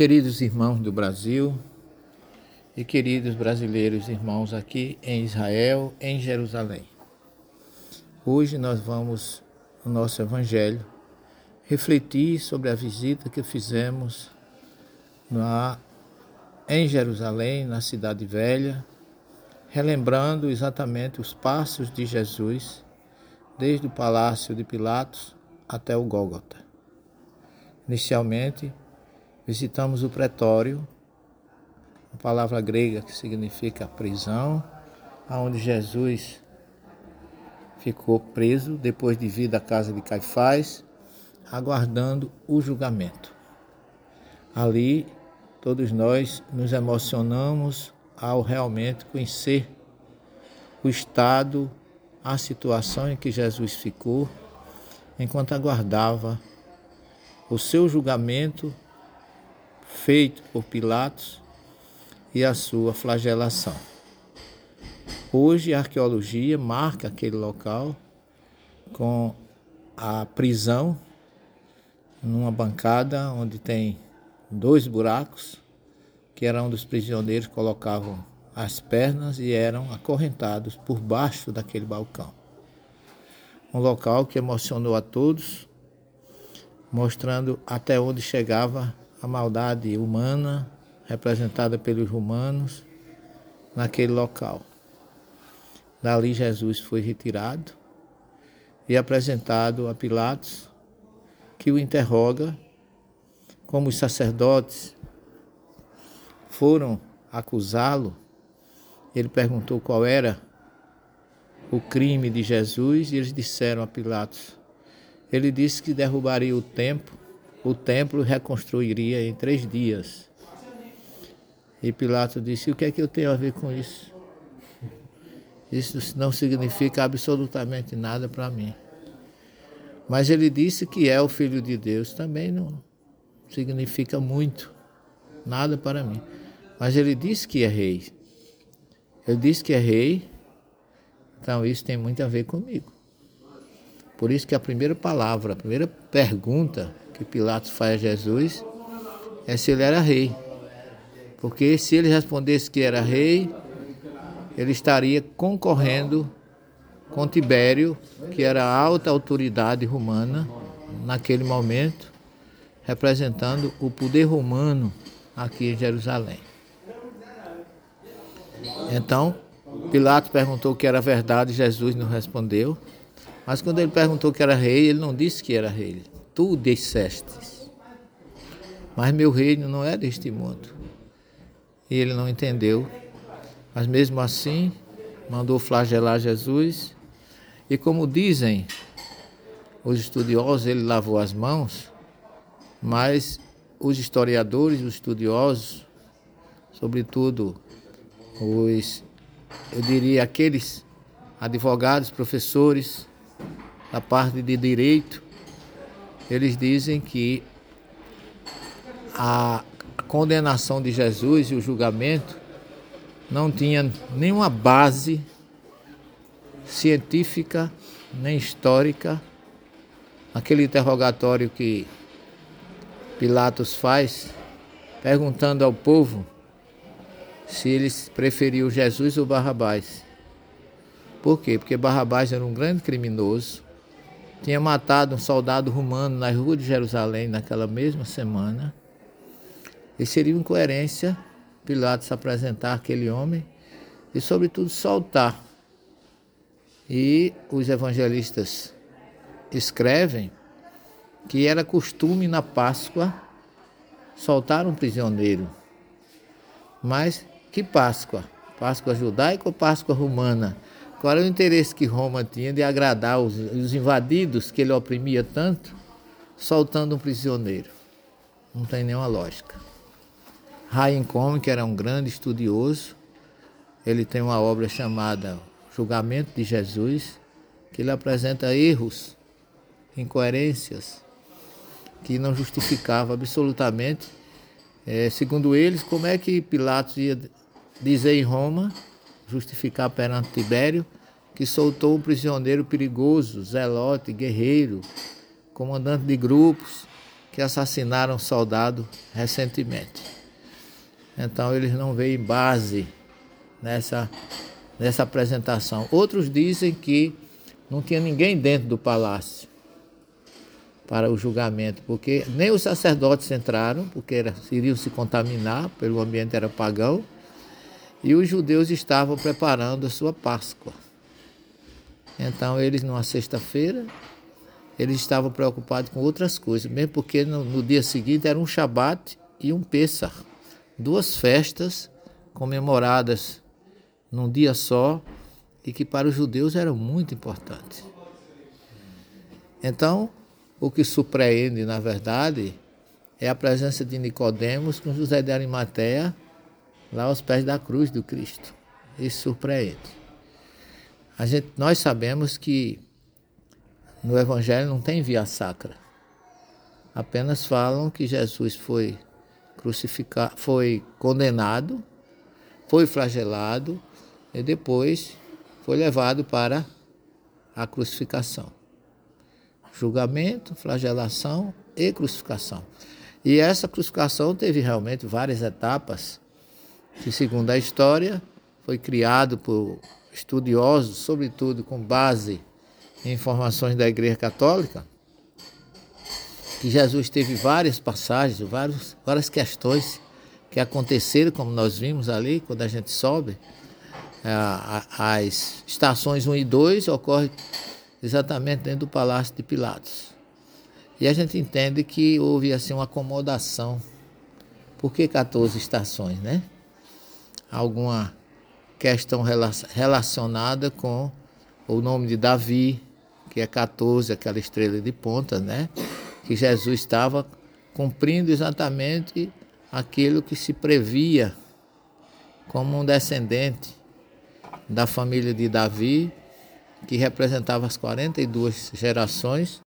Queridos irmãos do Brasil e queridos brasileiros irmãos aqui em Israel, em Jerusalém. Hoje nós vamos, no nosso Evangelho, refletir sobre a visita que fizemos na, em Jerusalém, na Cidade Velha, relembrando exatamente os passos de Jesus, desde o Palácio de Pilatos até o Gólgota. Inicialmente, visitamos o pretório, a palavra grega que significa prisão, aonde Jesus ficou preso depois de vir da casa de Caifás, aguardando o julgamento. Ali, todos nós nos emocionamos ao realmente conhecer o estado, a situação em que Jesus ficou enquanto aguardava o seu julgamento feito por Pilatos e a sua flagelação. Hoje a arqueologia marca aquele local com a prisão numa bancada onde tem dois buracos que era onde os prisioneiros colocavam as pernas e eram acorrentados por baixo daquele balcão. Um local que emocionou a todos, mostrando até onde chegava a maldade humana representada pelos romanos naquele local. Dali Jesus foi retirado e apresentado a Pilatos, que o interroga, como os sacerdotes foram acusá-lo, ele perguntou qual era o crime de Jesus e eles disseram a Pilatos. Ele disse que derrubaria o templo o templo reconstruiria em três dias. E Pilatos disse: O que é que eu tenho a ver com isso? Isso não significa absolutamente nada para mim. Mas ele disse que é o Filho de Deus, também não significa muito, nada para mim. Mas ele disse que é rei. Ele disse que é rei, então isso tem muito a ver comigo. Por isso que a primeira palavra, a primeira pergunta que Pilatos faz a Jesus é se ele era rei. Porque se ele respondesse que era rei, ele estaria concorrendo com Tibério, que era a alta autoridade romana naquele momento, representando o poder romano aqui em Jerusalém. Então, Pilatos perguntou que era verdade, Jesus não respondeu. Mas quando ele perguntou que era rei, ele não disse que era rei tu dissestes. Mas meu reino não é deste mundo. E ele não entendeu. Mas mesmo assim, mandou flagelar Jesus. E como dizem os estudiosos, ele lavou as mãos. Mas os historiadores, os estudiosos, sobretudo os, eu diria, aqueles advogados, professores da parte de direito, eles dizem que a condenação de Jesus e o julgamento não tinha nenhuma base científica nem histórica. Aquele interrogatório que Pilatos faz, perguntando ao povo se eles preferiam Jesus ou Barrabás. Por quê? Porque Barrabás era um grande criminoso, tinha matado um soldado romano na rua de Jerusalém naquela mesma semana. E seria incoerência Pilatos apresentar aquele homem e, sobretudo, soltar. E os evangelistas escrevem que era costume na Páscoa soltar um prisioneiro. Mas que Páscoa? Páscoa judaica ou Páscoa romana? Qual era o interesse que Roma tinha de agradar os, os invadidos que ele oprimia tanto, soltando um prisioneiro? Não tem nenhuma lógica. Ryan Come, que era um grande estudioso, ele tem uma obra chamada Julgamento de Jesus, que ele apresenta erros, incoerências, que não justificava absolutamente, é, segundo eles, como é que Pilatos ia dizer em Roma justificar perante Tibério, que soltou um prisioneiro perigoso, zelote, guerreiro, comandante de grupos, que assassinaram um soldado recentemente. Então eles não veem base nessa, nessa apresentação. Outros dizem que não tinha ninguém dentro do palácio para o julgamento, porque nem os sacerdotes entraram, porque era, iriam se contaminar, pelo ambiente era pagão, e os judeus estavam preparando a sua Páscoa. Então eles, numa sexta-feira, eles estavam preocupados com outras coisas, mesmo porque no, no dia seguinte era um Shabat e um Pessah, duas festas comemoradas num dia só e que para os judeus eram muito importantes. Então, o que surpreende, na verdade, é a presença de Nicodemos com José de Arimateia lá aos pés da cruz do Cristo. Isso surpreende. A gente, nós sabemos que no Evangelho não tem via sacra. Apenas falam que Jesus foi crucificado, foi condenado, foi flagelado e depois foi levado para a crucificação julgamento, flagelação e crucificação. E essa crucificação teve realmente várias etapas, que, segundo a história, foi criado por estudiosos, sobretudo com base em informações da Igreja Católica, que Jesus teve várias passagens, vários, várias questões que aconteceram, como nós vimos ali, quando a gente sobe. As estações 1 e 2 ocorrem exatamente dentro do Palácio de Pilatos. E a gente entende que houve assim uma acomodação. Por que 14 estações, né? Alguma questão relacionada com o nome de Davi, que é 14, aquela estrela de ponta, né? Que Jesus estava cumprindo exatamente aquilo que se previa como um descendente da família de Davi que representava as 42 gerações